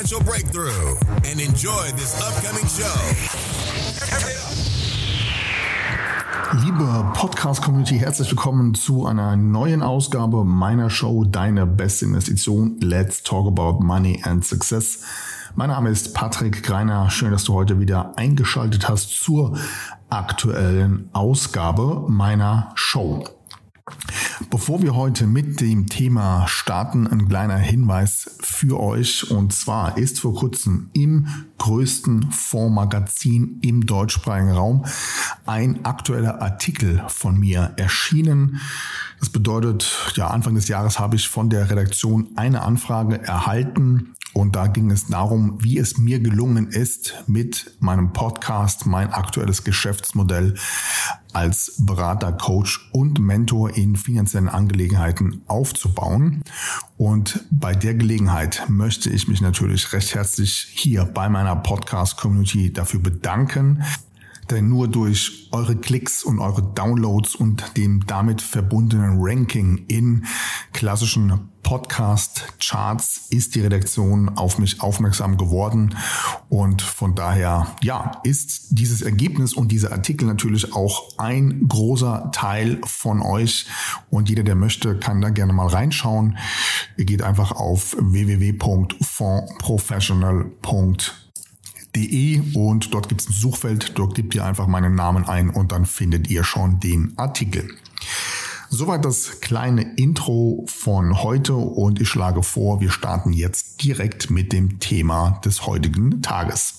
breakthrough and enjoy this upcoming show. Liebe Podcast-Community, herzlich willkommen zu einer neuen Ausgabe meiner Show Deine beste Investition. Let's talk about money and success. Mein Name ist Patrick Greiner. Schön, dass du heute wieder eingeschaltet hast zur aktuellen Ausgabe meiner Show. Bevor wir heute mit dem Thema starten, ein kleiner Hinweis für euch. Und zwar ist vor kurzem im größten Fondsmagazin im deutschsprachigen Raum ein aktueller Artikel von mir erschienen. Das bedeutet, ja, Anfang des Jahres habe ich von der Redaktion eine Anfrage erhalten und da ging es darum, wie es mir gelungen ist, mit meinem Podcast mein aktuelles Geschäftsmodell als Berater, Coach und Mentor in finanziellen Angelegenheiten aufzubauen. Und bei der Gelegenheit möchte ich mich natürlich recht herzlich hier bei meiner Podcast-Community dafür bedanken, denn nur durch eure Klicks und eure Downloads und dem damit verbundenen Ranking in klassischen Podcast-Charts ist die Redaktion auf mich aufmerksam geworden. Und von daher, ja, ist dieses Ergebnis und dieser Artikel natürlich auch ein großer Teil von euch. Und jeder, der möchte, kann da gerne mal reinschauen. Ihr geht einfach auf www.fondprofessional.de de und dort gibt es ein Suchfeld, dort gebt ihr einfach meinen Namen ein und dann findet ihr schon den Artikel. Soweit das kleine Intro von heute und ich schlage vor, wir starten jetzt direkt mit dem Thema des heutigen Tages.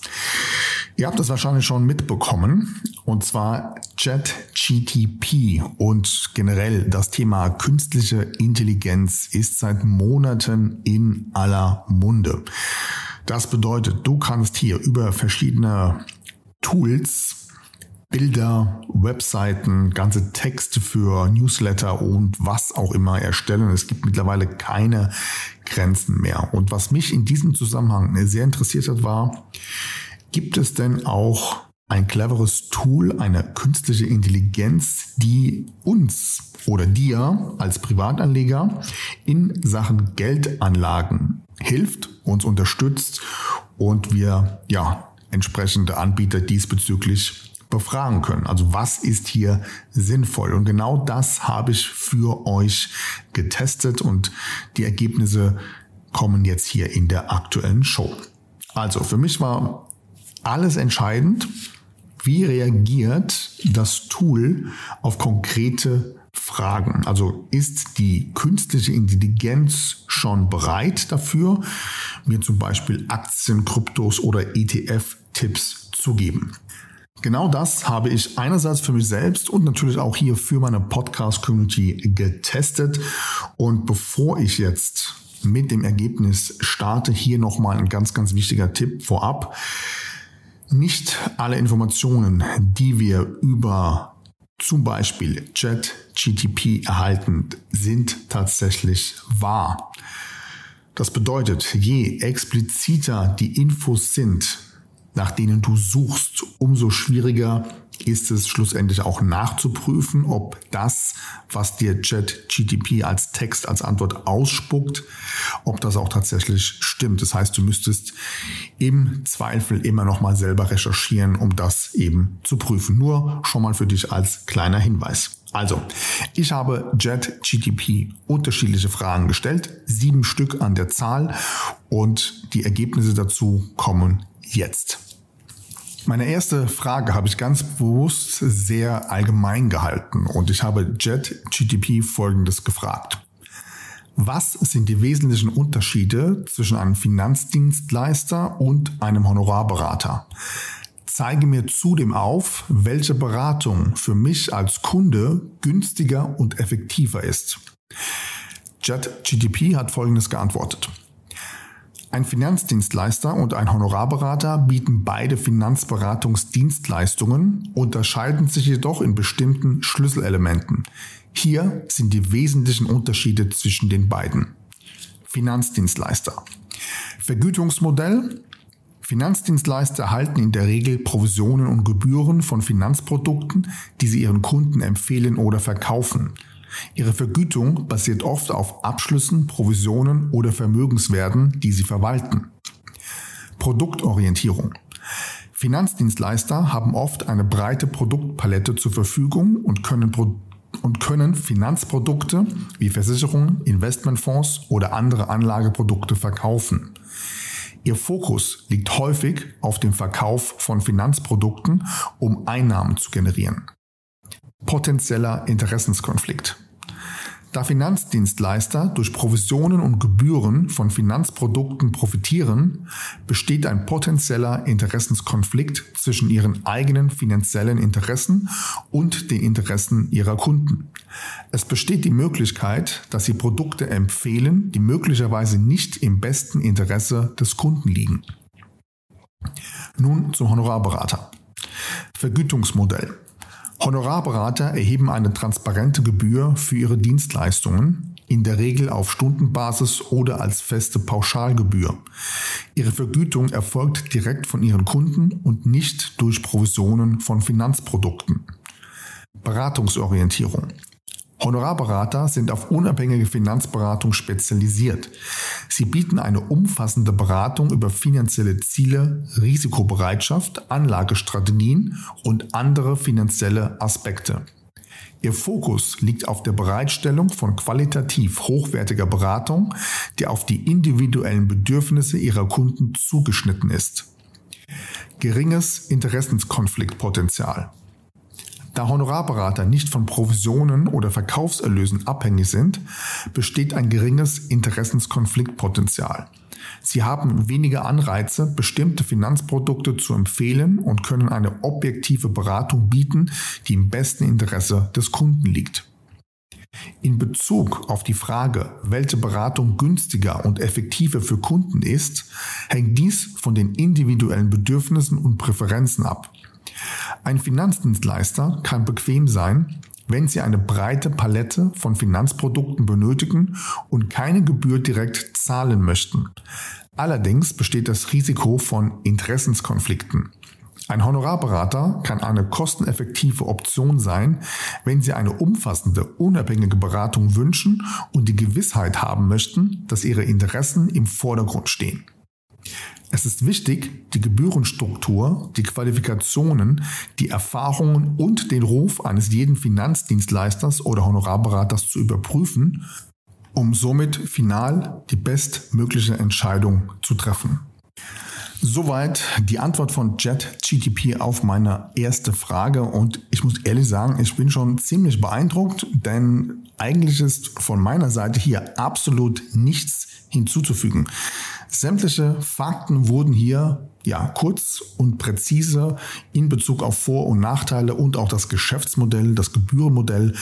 Ihr habt das wahrscheinlich schon mitbekommen und zwar ChatGTP und generell das Thema künstliche Intelligenz ist seit Monaten in aller Munde. Das bedeutet, du kannst hier über verschiedene Tools Bilder, Webseiten, ganze Texte für Newsletter und was auch immer erstellen. Es gibt mittlerweile keine Grenzen mehr. Und was mich in diesem Zusammenhang sehr interessiert hat, war, gibt es denn auch ein cleveres Tool, eine künstliche Intelligenz, die uns oder dir als Privatanleger in Sachen Geldanlagen hilft, uns unterstützt und wir ja entsprechende Anbieter diesbezüglich befragen können. Also was ist hier sinnvoll? Und genau das habe ich für euch getestet und die Ergebnisse kommen jetzt hier in der aktuellen Show. Also für mich war alles entscheidend. Wie reagiert das Tool auf konkrete Fragen? Also ist die künstliche Intelligenz schon bereit dafür, mir zum Beispiel Aktien, Kryptos oder ETF-Tipps zu geben? Genau das habe ich einerseits für mich selbst und natürlich auch hier für meine Podcast-Community getestet. Und bevor ich jetzt mit dem Ergebnis starte, hier nochmal ein ganz, ganz wichtiger Tipp vorab. Nicht alle Informationen, die wir über zum Beispiel ChatGTP erhalten, sind tatsächlich wahr. Das bedeutet, je expliziter die Infos sind, nach denen du suchst, umso schwieriger ist es schlussendlich auch nachzuprüfen, ob das, was dir ChatGTP als Text, als Antwort ausspuckt, ob das auch tatsächlich stimmt. Das heißt, du müsstest im Zweifel immer noch mal selber recherchieren, um das eben zu prüfen. Nur schon mal für dich als kleiner Hinweis. Also, ich habe JetGTP unterschiedliche Fragen gestellt, sieben Stück an der Zahl und die Ergebnisse dazu kommen jetzt. Meine erste Frage habe ich ganz bewusst sehr allgemein gehalten und ich habe JetGTP folgendes gefragt. Was sind die wesentlichen Unterschiede zwischen einem Finanzdienstleister und einem Honorarberater? Zeige mir zudem auf, welche Beratung für mich als Kunde günstiger und effektiver ist. JetGTP hat Folgendes geantwortet. Ein Finanzdienstleister und ein Honorarberater bieten beide Finanzberatungsdienstleistungen, unterscheiden sich jedoch in bestimmten Schlüsselelementen. Hier sind die wesentlichen Unterschiede zwischen den beiden. Finanzdienstleister. Vergütungsmodell. Finanzdienstleister erhalten in der Regel Provisionen und Gebühren von Finanzprodukten, die sie ihren Kunden empfehlen oder verkaufen. Ihre Vergütung basiert oft auf Abschlüssen, Provisionen oder Vermögenswerten, die sie verwalten. Produktorientierung. Finanzdienstleister haben oft eine breite Produktpalette zur Verfügung und können, und können Finanzprodukte wie Versicherungen, Investmentfonds oder andere Anlageprodukte verkaufen. Ihr Fokus liegt häufig auf dem Verkauf von Finanzprodukten, um Einnahmen zu generieren potenzieller Interessenskonflikt. Da Finanzdienstleister durch Provisionen und Gebühren von Finanzprodukten profitieren, besteht ein potenzieller Interessenskonflikt zwischen ihren eigenen finanziellen Interessen und den Interessen ihrer Kunden. Es besteht die Möglichkeit, dass sie Produkte empfehlen, die möglicherweise nicht im besten Interesse des Kunden liegen. Nun zum Honorarberater. Vergütungsmodell. Honorarberater erheben eine transparente Gebühr für ihre Dienstleistungen, in der Regel auf Stundenbasis oder als feste Pauschalgebühr. Ihre Vergütung erfolgt direkt von ihren Kunden und nicht durch Provisionen von Finanzprodukten. Beratungsorientierung. Honorarberater sind auf unabhängige Finanzberatung spezialisiert. Sie bieten eine umfassende Beratung über finanzielle Ziele, Risikobereitschaft, Anlagestrategien und andere finanzielle Aspekte. Ihr Fokus liegt auf der Bereitstellung von qualitativ hochwertiger Beratung, die auf die individuellen Bedürfnisse ihrer Kunden zugeschnitten ist. Geringes Interessenskonfliktpotenzial. Da Honorarberater nicht von Provisionen oder Verkaufserlösen abhängig sind, besteht ein geringes Interessenskonfliktpotenzial. Sie haben weniger Anreize, bestimmte Finanzprodukte zu empfehlen und können eine objektive Beratung bieten, die im besten Interesse des Kunden liegt. In Bezug auf die Frage, welche Beratung günstiger und effektiver für Kunden ist, hängt dies von den individuellen Bedürfnissen und Präferenzen ab. Ein Finanzdienstleister kann bequem sein, wenn Sie eine breite Palette von Finanzprodukten benötigen und keine Gebühr direkt zahlen möchten. Allerdings besteht das Risiko von Interessenskonflikten. Ein Honorarberater kann eine kosteneffektive Option sein, wenn Sie eine umfassende, unabhängige Beratung wünschen und die Gewissheit haben möchten, dass Ihre Interessen im Vordergrund stehen. Es ist wichtig, die Gebührenstruktur, die Qualifikationen, die Erfahrungen und den Ruf eines jeden Finanzdienstleisters oder Honorarberaters zu überprüfen, um somit final die bestmögliche Entscheidung zu treffen. Soweit die Antwort von JetGTP auf meine erste Frage und ich muss ehrlich sagen, ich bin schon ziemlich beeindruckt, denn eigentlich ist von meiner Seite hier absolut nichts hinzuzufügen. Sämtliche Fakten wurden hier ja kurz und präzise in Bezug auf Vor- und Nachteile und auch das Geschäftsmodell, das Gebührenmodell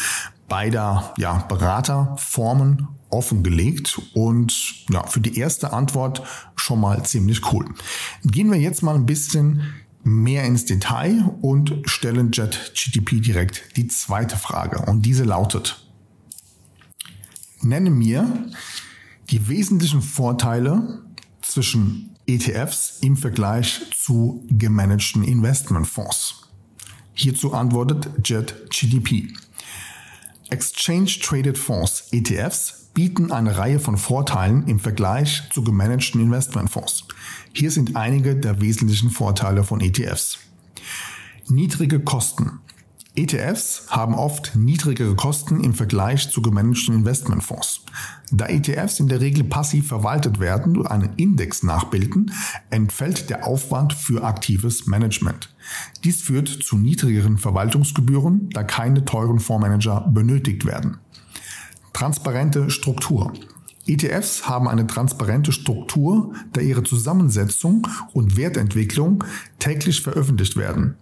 beider ja, Beraterformen offengelegt und ja, für die erste Antwort schon mal ziemlich cool. Gehen wir jetzt mal ein bisschen mehr ins Detail und stellen JetGTP direkt die zweite Frage und diese lautet, nenne mir die wesentlichen Vorteile zwischen ETFs im Vergleich zu gemanagten Investmentfonds. Hierzu antwortet JetGDP. Exchange Traded Fonds, ETFs, bieten eine Reihe von Vorteilen im Vergleich zu gemanagten Investmentfonds. Hier sind einige der wesentlichen Vorteile von ETFs. Niedrige Kosten. ETFs haben oft niedrigere Kosten im Vergleich zu gemanagten Investmentfonds. Da ETFs in der Regel passiv verwaltet werden und einen Index nachbilden, entfällt der Aufwand für aktives Management. Dies führt zu niedrigeren Verwaltungsgebühren, da keine teuren Fondsmanager benötigt werden. Transparente Struktur. ETFs haben eine transparente Struktur, da ihre Zusammensetzung und Wertentwicklung täglich veröffentlicht werden.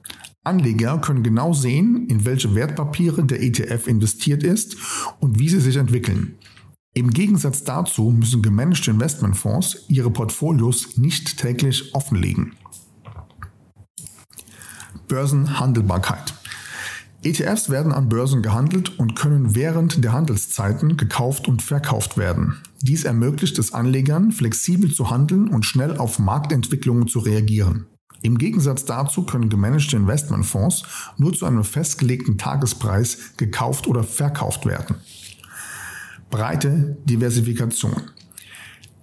Anleger können genau sehen, in welche Wertpapiere der ETF investiert ist und wie sie sich entwickeln. Im Gegensatz dazu müssen gemanagte Investmentfonds ihre Portfolios nicht täglich offenlegen. Börsenhandelbarkeit. ETFs werden an Börsen gehandelt und können während der Handelszeiten gekauft und verkauft werden. Dies ermöglicht es Anlegern, flexibel zu handeln und schnell auf Marktentwicklungen zu reagieren. Im Gegensatz dazu können gemanagte Investmentfonds nur zu einem festgelegten Tagespreis gekauft oder verkauft werden. Breite Diversifikation.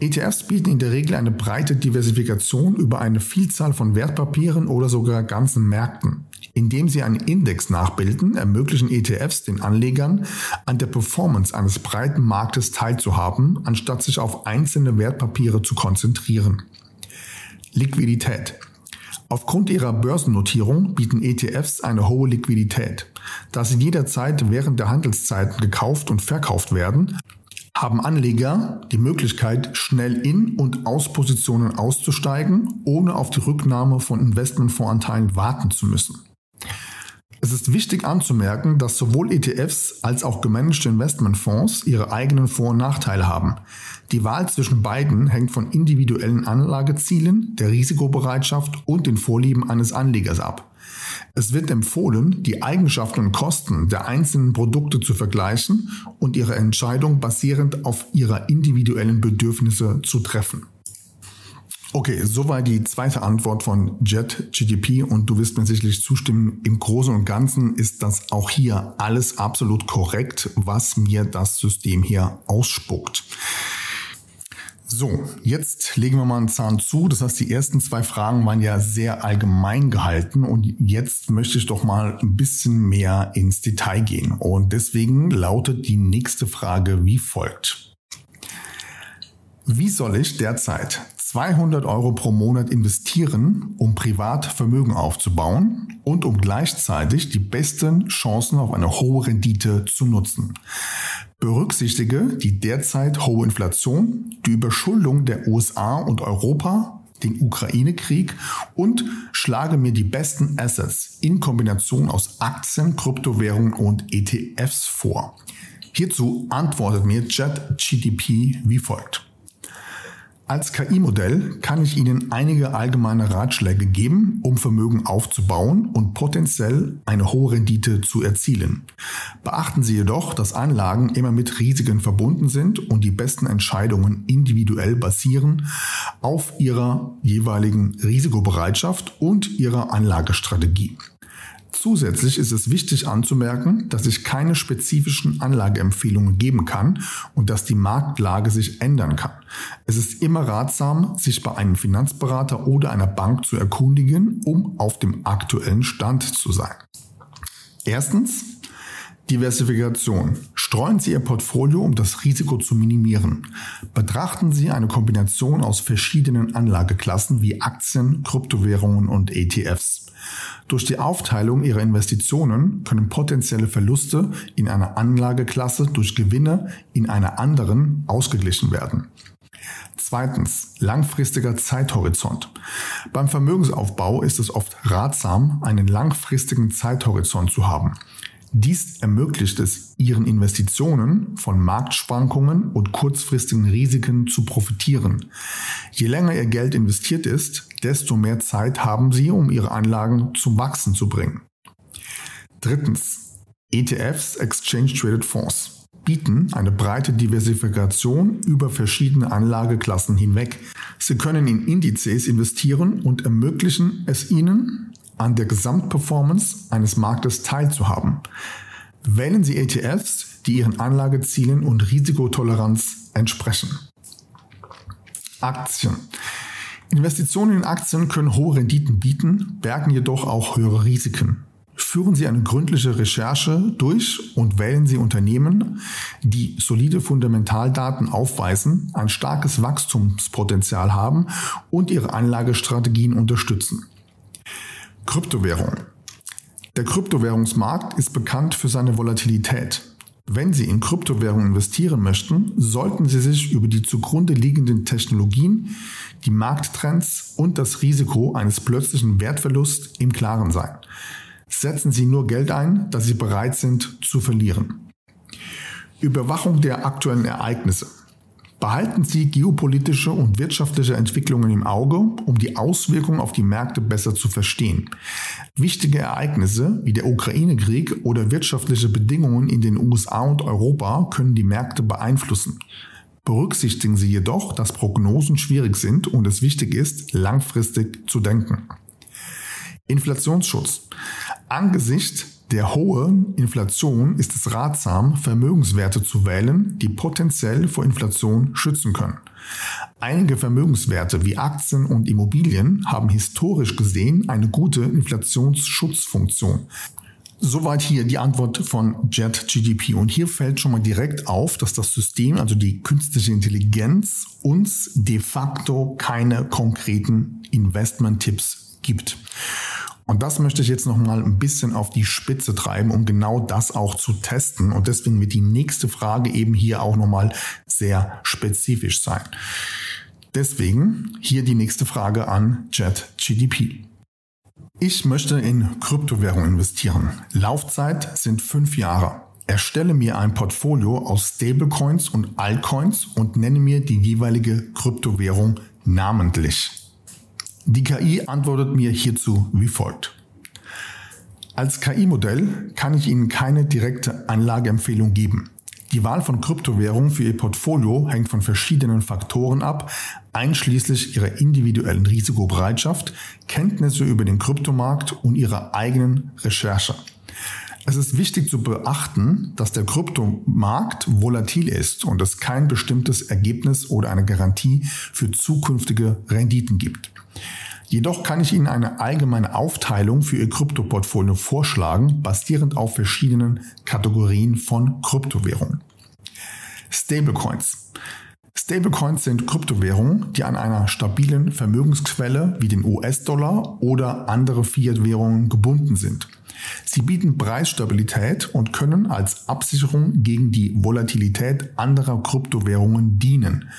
ETFs bieten in der Regel eine breite Diversifikation über eine Vielzahl von Wertpapieren oder sogar ganzen Märkten. Indem sie einen Index nachbilden, ermöglichen ETFs den Anlegern, an der Performance eines breiten Marktes teilzuhaben, anstatt sich auf einzelne Wertpapiere zu konzentrieren. Liquidität. Aufgrund ihrer Börsennotierung bieten ETFs eine hohe Liquidität. Da sie jederzeit während der Handelszeiten gekauft und verkauft werden, haben Anleger die Möglichkeit, schnell in und aus Positionen auszusteigen, ohne auf die Rücknahme von Investmentfondsanteilen warten zu müssen. Es ist wichtig anzumerken, dass sowohl ETFs als auch gemanagte Investmentfonds ihre eigenen Vor- und Nachteile haben. Die Wahl zwischen beiden hängt von individuellen Anlagezielen, der Risikobereitschaft und den Vorlieben eines Anlegers ab. Es wird empfohlen, die Eigenschaften und Kosten der einzelnen Produkte zu vergleichen und ihre Entscheidung basierend auf ihrer individuellen Bedürfnisse zu treffen. Okay, soweit die zweite Antwort von JetGDP und du wirst mir sicherlich zustimmen, im Großen und Ganzen ist das auch hier alles absolut korrekt, was mir das System hier ausspuckt. So, jetzt legen wir mal einen Zahn zu. Das heißt, die ersten zwei Fragen waren ja sehr allgemein gehalten und jetzt möchte ich doch mal ein bisschen mehr ins Detail gehen. Und deswegen lautet die nächste Frage wie folgt. Wie soll ich derzeit 200 Euro pro Monat investieren, um privat Vermögen aufzubauen und um gleichzeitig die besten Chancen auf eine hohe Rendite zu nutzen. Berücksichtige die derzeit hohe Inflation, die Überschuldung der USA und Europa, den Ukraine-Krieg und schlage mir die besten Assets in Kombination aus Aktien, Kryptowährungen und ETFs vor. Hierzu antwortet mir JetGDP wie folgt. Als KI-Modell kann ich Ihnen einige allgemeine Ratschläge geben, um Vermögen aufzubauen und potenziell eine hohe Rendite zu erzielen. Beachten Sie jedoch, dass Anlagen immer mit Risiken verbunden sind und die besten Entscheidungen individuell basieren auf Ihrer jeweiligen Risikobereitschaft und Ihrer Anlagestrategie. Zusätzlich ist es wichtig anzumerken, dass ich keine spezifischen Anlageempfehlungen geben kann und dass die Marktlage sich ändern kann. Es ist immer ratsam, sich bei einem Finanzberater oder einer Bank zu erkundigen, um auf dem aktuellen Stand zu sein. Erstens, Diversifikation. Streuen Sie Ihr Portfolio, um das Risiko zu minimieren. Betrachten Sie eine Kombination aus verschiedenen Anlageklassen wie Aktien, Kryptowährungen und ETFs. Durch die Aufteilung ihrer Investitionen können potenzielle Verluste in einer Anlageklasse durch Gewinne in einer anderen ausgeglichen werden. Zweitens, langfristiger Zeithorizont. Beim Vermögensaufbau ist es oft ratsam, einen langfristigen Zeithorizont zu haben. Dies ermöglicht es ihren Investitionen von Marktschwankungen und kurzfristigen Risiken zu profitieren. Je länger ihr Geld investiert ist, desto mehr Zeit haben sie, um ihre Anlagen zum Wachsen zu bringen. Drittens. ETFs, Exchange Traded Fonds, bieten eine breite Diversifikation über verschiedene Anlageklassen hinweg. Sie können in Indizes investieren und ermöglichen es ihnen, an der Gesamtperformance eines Marktes teilzuhaben. Wählen Sie ETFs, die Ihren Anlagezielen und Risikotoleranz entsprechen. Aktien. Investitionen in Aktien können hohe Renditen bieten, bergen jedoch auch höhere Risiken. Führen Sie eine gründliche Recherche durch und wählen Sie Unternehmen, die solide Fundamentaldaten aufweisen, ein starkes Wachstumspotenzial haben und Ihre Anlagestrategien unterstützen. Kryptowährung. Der Kryptowährungsmarkt ist bekannt für seine Volatilität. Wenn Sie in Kryptowährungen investieren möchten, sollten Sie sich über die zugrunde liegenden Technologien, die Markttrends und das Risiko eines plötzlichen Wertverlusts im Klaren sein. Setzen Sie nur Geld ein, das Sie bereit sind zu verlieren. Überwachung der aktuellen Ereignisse. Behalten Sie geopolitische und wirtschaftliche Entwicklungen im Auge, um die Auswirkungen auf die Märkte besser zu verstehen. Wichtige Ereignisse wie der Ukraine-Krieg oder wirtschaftliche Bedingungen in den USA und Europa können die Märkte beeinflussen. Berücksichtigen Sie jedoch, dass Prognosen schwierig sind und es wichtig ist, langfristig zu denken. Inflationsschutz. Angesichts der hohen Inflation ist es ratsam, Vermögenswerte zu wählen, die potenziell vor Inflation schützen können. Einige Vermögenswerte wie Aktien und Immobilien haben historisch gesehen eine gute Inflationsschutzfunktion. Soweit hier die Antwort von JetGDP. Und hier fällt schon mal direkt auf, dass das System, also die künstliche Intelligenz, uns de facto keine konkreten Investment-Tipps gibt. Und das möchte ich jetzt noch mal ein bisschen auf die Spitze treiben, um genau das auch zu testen. Und deswegen wird die nächste Frage eben hier auch noch mal sehr spezifisch sein. Deswegen hier die nächste Frage an JetGDP. Ich möchte in Kryptowährung investieren. Laufzeit sind fünf Jahre. Erstelle mir ein Portfolio aus Stablecoins und Altcoins und nenne mir die jeweilige Kryptowährung namentlich. Die KI antwortet mir hierzu wie folgt. Als KI-Modell kann ich Ihnen keine direkte Anlageempfehlung geben. Die Wahl von Kryptowährungen für Ihr Portfolio hängt von verschiedenen Faktoren ab, einschließlich Ihrer individuellen Risikobereitschaft, Kenntnisse über den Kryptomarkt und Ihrer eigenen Recherche. Es ist wichtig zu beachten, dass der Kryptomarkt volatil ist und es kein bestimmtes Ergebnis oder eine Garantie für zukünftige Renditen gibt. Jedoch kann ich Ihnen eine allgemeine Aufteilung für Ihr Kryptoportfolio vorschlagen, basierend auf verschiedenen Kategorien von Kryptowährungen. Stablecoins. Stablecoins sind Kryptowährungen, die an einer stabilen Vermögensquelle wie den US-Dollar oder andere Fiat-Währungen gebunden sind. Sie bieten Preisstabilität und können als Absicherung gegen die Volatilität anderer Kryptowährungen dienen.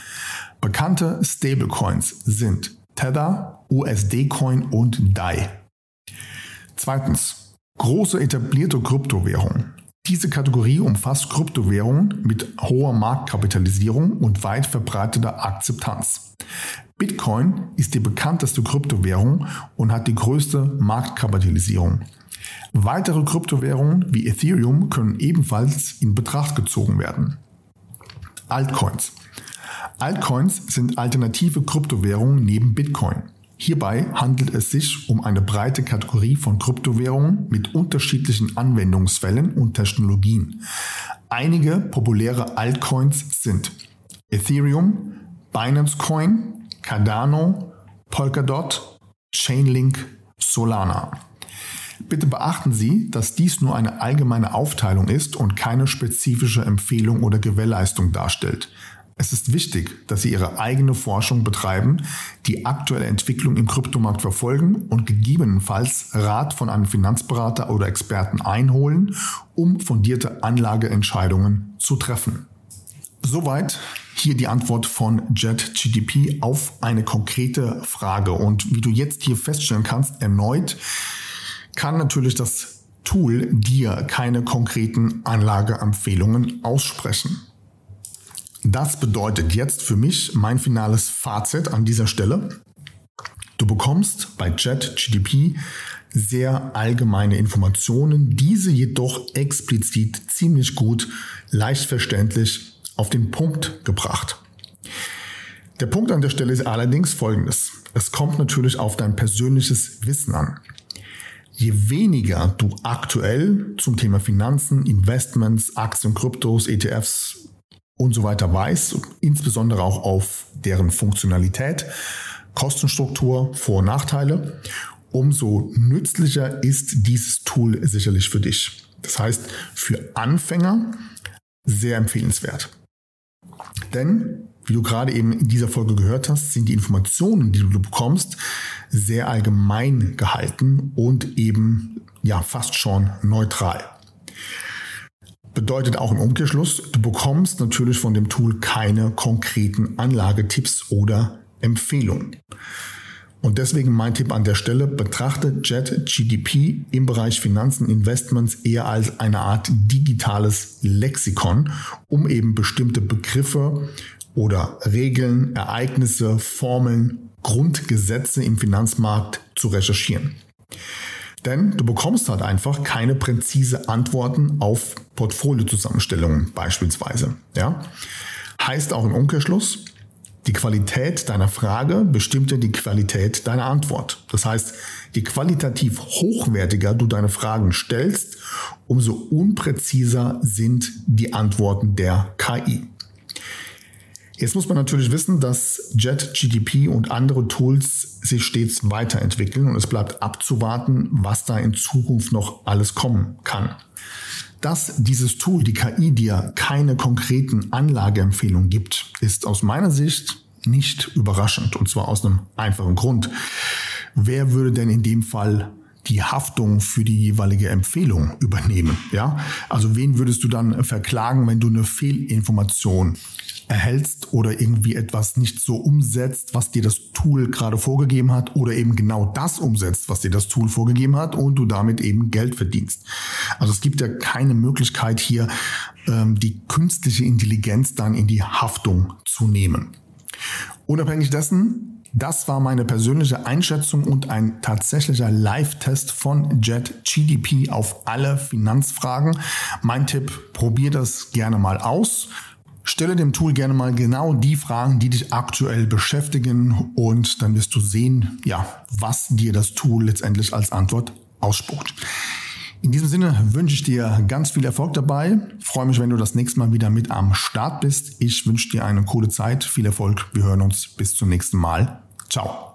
Bekannte Stablecoins sind Tether, USD-Coin und DAI. Zweitens, große etablierte Kryptowährungen. Diese Kategorie umfasst Kryptowährungen mit hoher Marktkapitalisierung und weit verbreiteter Akzeptanz. Bitcoin ist die bekannteste Kryptowährung und hat die größte Marktkapitalisierung. Weitere Kryptowährungen wie Ethereum können ebenfalls in Betracht gezogen werden. Altcoins. Altcoins sind alternative Kryptowährungen neben Bitcoin. Hierbei handelt es sich um eine breite Kategorie von Kryptowährungen mit unterschiedlichen Anwendungsfällen und Technologien. Einige populäre Altcoins sind Ethereum, Binance Coin, Cardano, Polkadot, Chainlink, Solana. Bitte beachten Sie, dass dies nur eine allgemeine Aufteilung ist und keine spezifische Empfehlung oder Gewährleistung darstellt. Es ist wichtig, dass Sie Ihre eigene Forschung betreiben, die aktuelle Entwicklung im Kryptomarkt verfolgen und gegebenenfalls Rat von einem Finanzberater oder Experten einholen, um fundierte Anlageentscheidungen zu treffen. Soweit hier die Antwort von JetGDP auf eine konkrete Frage. Und wie du jetzt hier feststellen kannst, erneut kann natürlich das Tool dir keine konkreten Anlageempfehlungen aussprechen. Das bedeutet jetzt für mich mein finales Fazit an dieser Stelle. Du bekommst bei JetGDP sehr allgemeine Informationen, diese jedoch explizit ziemlich gut, leicht verständlich auf den Punkt gebracht. Der Punkt an der Stelle ist allerdings folgendes. Es kommt natürlich auf dein persönliches Wissen an. Je weniger du aktuell zum Thema Finanzen, Investments, Aktien, Kryptos, ETFs und so weiter weiß, insbesondere auch auf deren Funktionalität, Kostenstruktur, Vor- und Nachteile, umso nützlicher ist dieses Tool sicherlich für dich. Das heißt, für Anfänger sehr empfehlenswert. Denn, wie du gerade eben in dieser Folge gehört hast, sind die Informationen, die du bekommst, sehr allgemein gehalten und eben ja fast schon neutral. Bedeutet auch im Umkehrschluss, du bekommst natürlich von dem Tool keine konkreten Anlagetipps oder Empfehlungen. Und deswegen mein Tipp an der Stelle, betrachte JetGDP im Bereich Finanzen, Investments eher als eine Art digitales Lexikon, um eben bestimmte Begriffe oder Regeln, Ereignisse, Formeln, Grundgesetze im Finanzmarkt zu recherchieren. Denn du bekommst halt einfach keine präzise Antworten auf Portfoliozusammenstellungen beispielsweise. Ja? Heißt auch im Umkehrschluss, die Qualität deiner Frage bestimmt ja die Qualität deiner Antwort. Das heißt, je qualitativ hochwertiger du deine Fragen stellst, umso unpräziser sind die Antworten der KI. Jetzt muss man natürlich wissen, dass JetGDP und andere Tools sich stets weiterentwickeln und es bleibt abzuwarten, was da in Zukunft noch alles kommen kann. Dass dieses Tool, die KI, dir keine konkreten Anlageempfehlungen gibt, ist aus meiner Sicht nicht überraschend. Und zwar aus einem einfachen Grund. Wer würde denn in dem Fall die Haftung für die jeweilige Empfehlung übernehmen? Ja, also wen würdest du dann verklagen, wenn du eine Fehlinformation erhältst oder irgendwie etwas nicht so umsetzt, was dir das Tool gerade vorgegeben hat oder eben genau das umsetzt, was dir das Tool vorgegeben hat und du damit eben Geld verdienst. Also es gibt ja keine Möglichkeit hier, ähm, die künstliche Intelligenz dann in die Haftung zu nehmen. Unabhängig dessen, das war meine persönliche Einschätzung und ein tatsächlicher Live-Test von JetGDP auf alle Finanzfragen. Mein Tipp, probier das gerne mal aus. Stelle dem Tool gerne mal genau die Fragen, die dich aktuell beschäftigen und dann wirst du sehen, ja, was dir das Tool letztendlich als Antwort ausspuckt. In diesem Sinne wünsche ich dir ganz viel Erfolg dabei. freue mich, wenn du das nächste Mal wieder mit am Start bist. Ich wünsche dir eine coole Zeit, viel Erfolg. Wir hören uns bis zum nächsten Mal. Ciao.